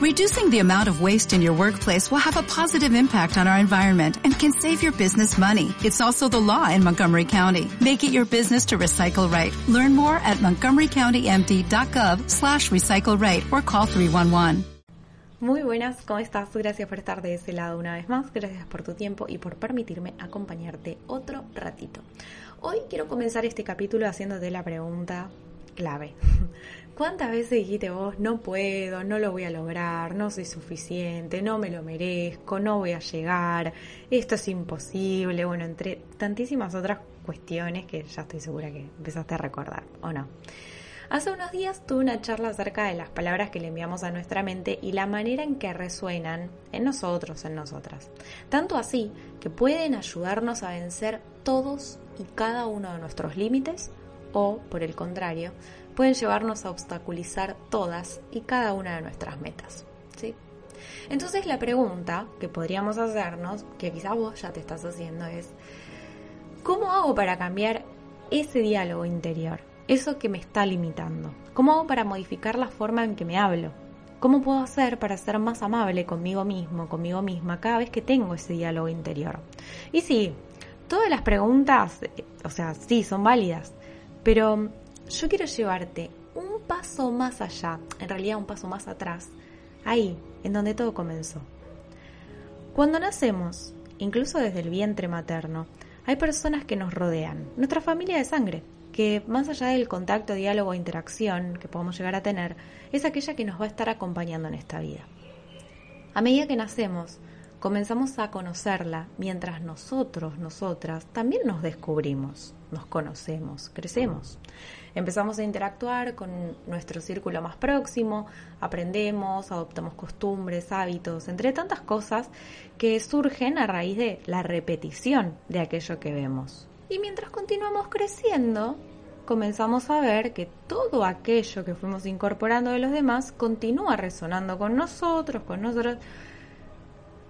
Reducing the amount of waste in your workplace will have a positive impact on our environment and can save your business money. It's also the law in Montgomery County. Make it your business to recycle right. Learn more at montgomerycountymd.gov slash recycle right or call 311. Muy buenas, ¿cómo estás? Gracias por estar de ese lado una vez más. Gracias por tu tiempo y por permitirme acompañarte otro ratito. Hoy quiero comenzar este capítulo haciéndote la pregunta clave. ¿Cuántas veces dijiste vos, no puedo, no lo voy a lograr, no soy suficiente, no me lo merezco, no voy a llegar, esto es imposible? Bueno, entre tantísimas otras cuestiones que ya estoy segura que empezaste a recordar, ¿o no? Hace unos días tuve una charla acerca de las palabras que le enviamos a nuestra mente y la manera en que resuenan en nosotros, en nosotras. Tanto así que pueden ayudarnos a vencer todos y cada uno de nuestros límites o, por el contrario, pueden llevarnos a obstaculizar todas y cada una de nuestras metas. ¿sí? Entonces la pregunta que podríamos hacernos, que quizás vos ya te estás haciendo, es, ¿cómo hago para cambiar ese diálogo interior? Eso que me está limitando. ¿Cómo hago para modificar la forma en que me hablo? ¿Cómo puedo hacer para ser más amable conmigo mismo, conmigo misma, cada vez que tengo ese diálogo interior? Y sí, todas las preguntas, eh, o sea, sí, son válidas, pero yo quiero llevarte un paso más allá, en realidad un paso más atrás, ahí, en donde todo comenzó. Cuando nacemos, incluso desde el vientre materno, hay personas que nos rodean, nuestra familia de sangre, que más allá del contacto, diálogo e interacción que podemos llegar a tener, es aquella que nos va a estar acompañando en esta vida. A medida que nacemos, comenzamos a conocerla mientras nosotros, nosotras, también nos descubrimos, nos conocemos, crecemos. Empezamos a interactuar con nuestro círculo más próximo, aprendemos, adoptamos costumbres, hábitos, entre tantas cosas que surgen a raíz de la repetición de aquello que vemos. Y mientras continuamos creciendo, comenzamos a ver que todo aquello que fuimos incorporando de los demás continúa resonando con nosotros, con nosotros,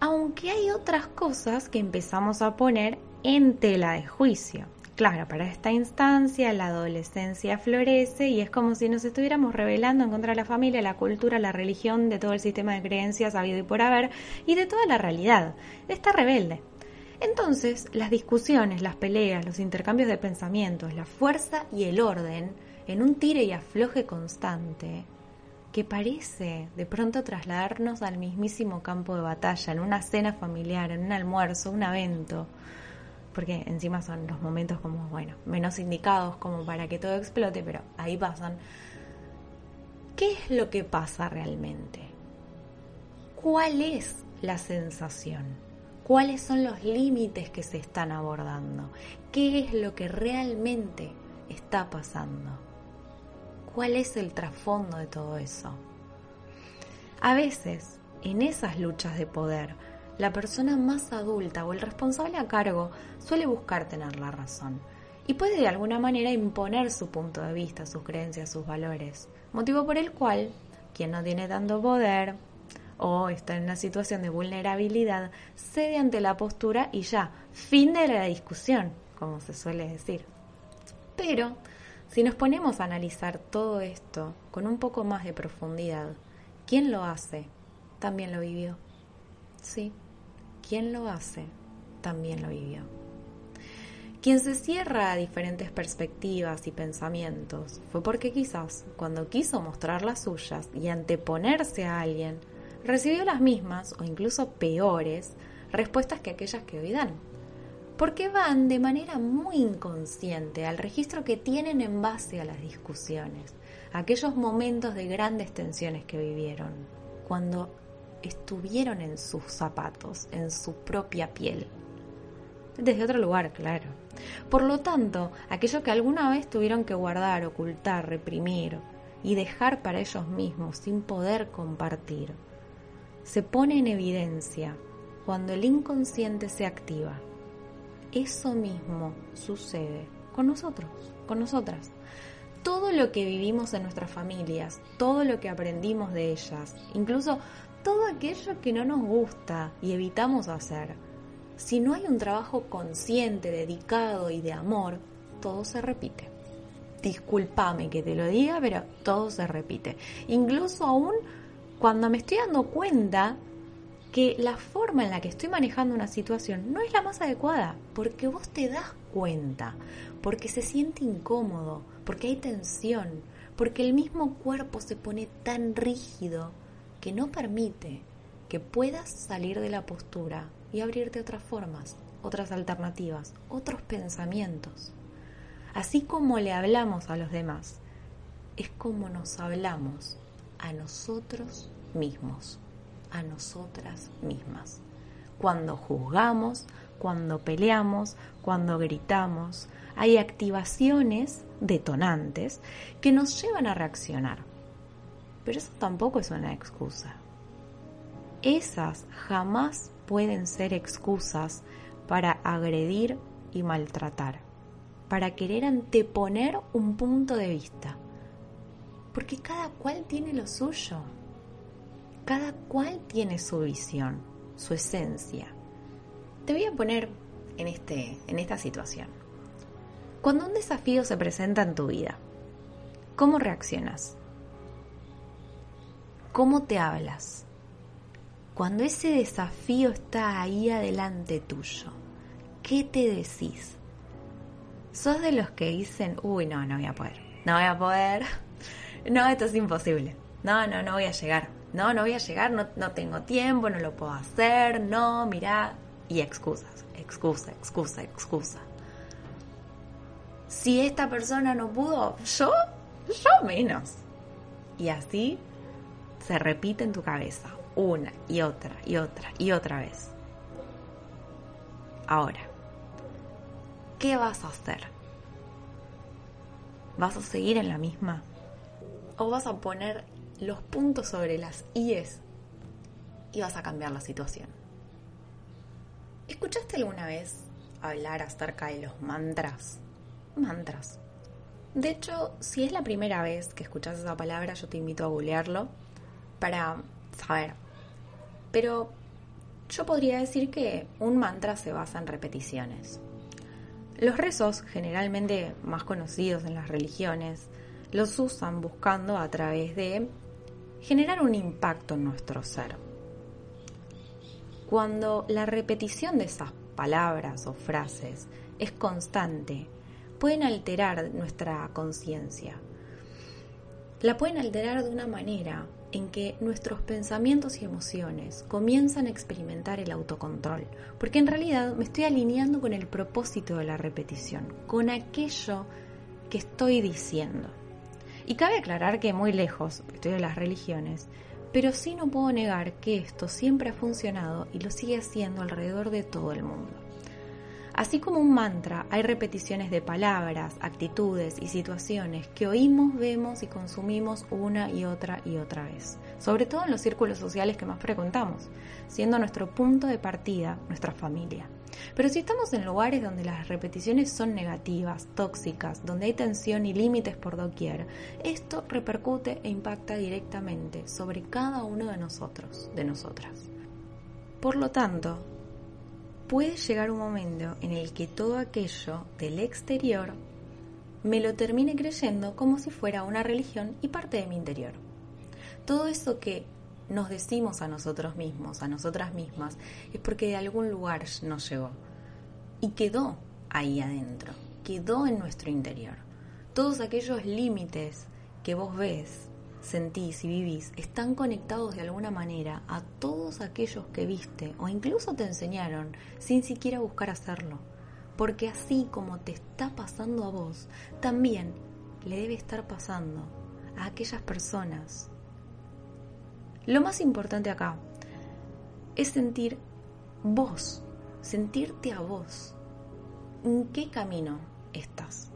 aunque hay otras cosas que empezamos a poner en tela de juicio. Claro, para esta instancia la adolescencia florece y es como si nos estuviéramos rebelando en contra de la familia, la cultura, la religión, de todo el sistema de creencias habido y por haber y de toda la realidad. Está rebelde. Entonces, las discusiones, las peleas, los intercambios de pensamientos, la fuerza y el orden en un tire y afloje constante que parece de pronto trasladarnos al mismísimo campo de batalla, en una cena familiar, en un almuerzo, un evento, porque encima son los momentos como, bueno, menos indicados como para que todo explote, pero ahí pasan. ¿Qué es lo que pasa realmente? ¿Cuál es la sensación? ¿Cuáles son los límites que se están abordando? ¿Qué es lo que realmente está pasando? ¿Cuál es el trasfondo de todo eso? A veces, en esas luchas de poder, la persona más adulta o el responsable a cargo suele buscar tener la razón y puede de alguna manera imponer su punto de vista, sus creencias, sus valores, motivo por el cual quien no tiene tanto poder o está en una situación de vulnerabilidad cede ante la postura y ya, fin de la discusión, como se suele decir. Pero si nos ponemos a analizar todo esto con un poco más de profundidad, ¿quién lo hace? También lo vivió. Sí, quien lo hace también lo vivió. Quien se cierra a diferentes perspectivas y pensamientos fue porque quizás cuando quiso mostrar las suyas y anteponerse a alguien, recibió las mismas o incluso peores respuestas que aquellas que hoy dan. Porque van de manera muy inconsciente al registro que tienen en base a las discusiones, aquellos momentos de grandes tensiones que vivieron, cuando estuvieron en sus zapatos, en su propia piel. Desde otro lugar, claro. Por lo tanto, aquello que alguna vez tuvieron que guardar, ocultar, reprimir y dejar para ellos mismos sin poder compartir, se pone en evidencia cuando el inconsciente se activa. Eso mismo sucede con nosotros, con nosotras. Todo lo que vivimos en nuestras familias, todo lo que aprendimos de ellas, incluso todo aquello que no nos gusta y evitamos hacer. Si no hay un trabajo consciente, dedicado y de amor, todo se repite. Discúlpame que te lo diga, pero todo se repite. Incluso aún cuando me estoy dando cuenta que la forma en la que estoy manejando una situación no es la más adecuada, porque vos te das cuenta, porque se siente incómodo, porque hay tensión, porque el mismo cuerpo se pone tan rígido que no permite que puedas salir de la postura y abrirte otras formas, otras alternativas, otros pensamientos. Así como le hablamos a los demás, es como nos hablamos a nosotros mismos, a nosotras mismas. Cuando juzgamos, cuando peleamos, cuando gritamos, hay activaciones detonantes que nos llevan a reaccionar. Pero eso tampoco es una excusa. Esas jamás pueden ser excusas para agredir y maltratar, para querer anteponer un punto de vista. Porque cada cual tiene lo suyo, cada cual tiene su visión, su esencia. Te voy a poner en, este, en esta situación. Cuando un desafío se presenta en tu vida, ¿cómo reaccionas? ¿Cómo te hablas? Cuando ese desafío está ahí adelante tuyo, ¿qué te decís? ¿Sos de los que dicen, uy, no, no voy a poder, no voy a poder, no, esto es imposible, no, no, no voy a llegar, no, no voy a llegar, no, no tengo tiempo, no lo puedo hacer, no, mira, y excusas, excusa, excusa, excusa si esta persona no pudo, yo, yo menos. Y así se repite en tu cabeza una y otra y otra y otra vez. Ahora, ¿qué vas a hacer? ¿Vas a seguir en la misma? ¿O vas a poner los puntos sobre las IES y vas a cambiar la situación? ¿Escuchaste alguna vez hablar acerca de los mantras? mantras. De hecho, si es la primera vez que escuchas esa palabra, yo te invito a googlearlo para saber. Pero yo podría decir que un mantra se basa en repeticiones. Los rezos, generalmente más conocidos en las religiones, los usan buscando a través de generar un impacto en nuestro ser. Cuando la repetición de esas palabras o frases es constante pueden alterar nuestra conciencia. La pueden alterar de una manera en que nuestros pensamientos y emociones comienzan a experimentar el autocontrol, porque en realidad me estoy alineando con el propósito de la repetición, con aquello que estoy diciendo. Y cabe aclarar que muy lejos estoy de las religiones, pero sí no puedo negar que esto siempre ha funcionado y lo sigue haciendo alrededor de todo el mundo. Así como un mantra, hay repeticiones de palabras, actitudes y situaciones que oímos, vemos y consumimos una y otra y otra vez, sobre todo en los círculos sociales que más frecuentamos, siendo nuestro punto de partida nuestra familia. Pero si estamos en lugares donde las repeticiones son negativas, tóxicas, donde hay tensión y límites por doquier, esto repercute e impacta directamente sobre cada uno de nosotros, de nosotras. Por lo tanto, puede llegar un momento en el que todo aquello del exterior me lo termine creyendo como si fuera una religión y parte de mi interior. Todo eso que nos decimos a nosotros mismos, a nosotras mismas, es porque de algún lugar nos llegó y quedó ahí adentro, quedó en nuestro interior. Todos aquellos límites que vos ves sentís y vivís están conectados de alguna manera a todos aquellos que viste o incluso te enseñaron sin siquiera buscar hacerlo. Porque así como te está pasando a vos, también le debe estar pasando a aquellas personas. Lo más importante acá es sentir vos, sentirte a vos. ¿En qué camino estás?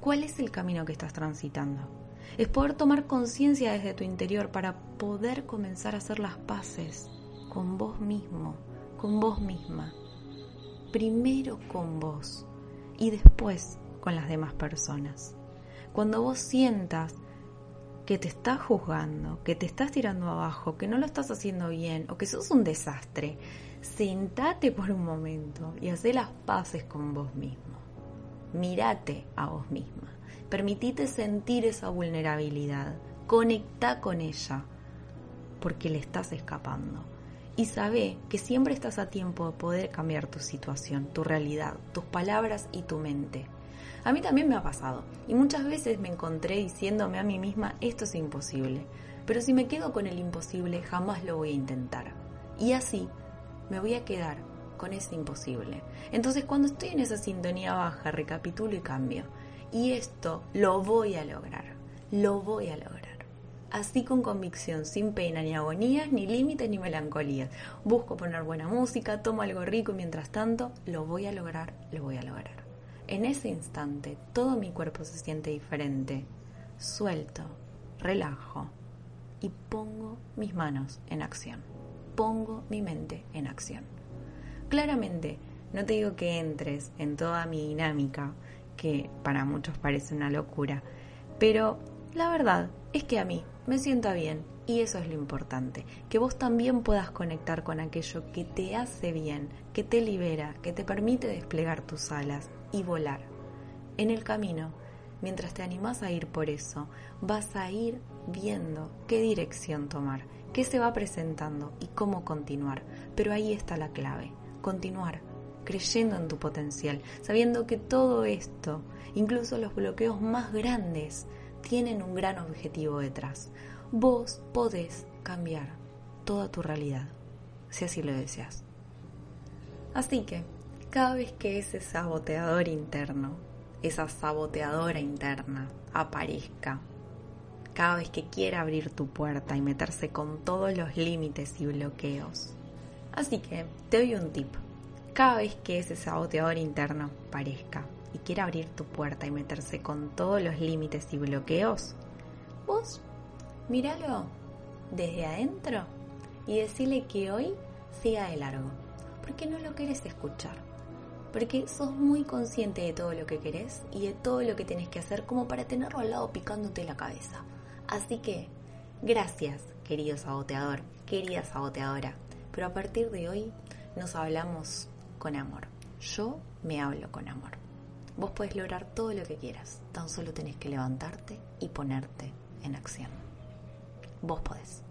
¿Cuál es el camino que estás transitando? es poder tomar conciencia desde tu interior para poder comenzar a hacer las paces con vos mismo, con vos misma. Primero con vos y después con las demás personas. Cuando vos sientas que te estás juzgando, que te estás tirando abajo, que no lo estás haciendo bien o que sos un desastre, sentate por un momento y haz las paces con vos mismo. Mírate a vos misma. Permitite sentir esa vulnerabilidad. Conecta con ella. porque le estás escapando. Y sabe que siempre estás a tiempo de poder cambiar tu situación, tu realidad, tus palabras y tu mente. A mí también me ha pasado y muchas veces me encontré diciéndome a mí misma esto es imposible, pero si me quedo con el imposible jamás lo voy a intentar. Y así me voy a quedar con ese imposible. Entonces cuando estoy en esa sintonía baja, recapitulo y cambio. Y esto lo voy a lograr, lo voy a lograr. Así con convicción, sin pena, ni agonías, ni límites, ni melancolías. Busco poner buena música, tomo algo rico y mientras tanto lo voy a lograr, lo voy a lograr. En ese instante todo mi cuerpo se siente diferente. Suelto, relajo y pongo mis manos en acción. Pongo mi mente en acción. Claramente, no te digo que entres en toda mi dinámica, que para muchos parece una locura, pero la verdad es que a mí me sienta bien y eso es lo importante, que vos también puedas conectar con aquello que te hace bien, que te libera, que te permite desplegar tus alas y volar. En el camino, mientras te animas a ir por eso, vas a ir viendo qué dirección tomar, qué se va presentando y cómo continuar. Pero ahí está la clave, continuar, creyendo en tu potencial, sabiendo que todo esto, incluso los bloqueos más grandes, tienen un gran objetivo detrás. Vos podés cambiar toda tu realidad, si así lo deseas. Así que, cada vez que ese saboteador interno, esa saboteadora interna aparezca, cada vez que quiera abrir tu puerta y meterse con todos los límites y bloqueos. Así que te doy un tip. Cada vez que ese saboteador interno aparezca y quiera abrir tu puerta y meterse con todos los límites y bloqueos, vos míralo desde adentro y decirle que hoy siga de largo, porque no lo querés escuchar, porque sos muy consciente de todo lo que querés y de todo lo que tenés que hacer como para tenerlo al lado picándote la cabeza. Así que, gracias, querido saboteador, querida saboteadora, pero a partir de hoy nos hablamos con amor. Yo me hablo con amor. Vos podés lograr todo lo que quieras, tan solo tenés que levantarte y ponerte en acción. Vos podés.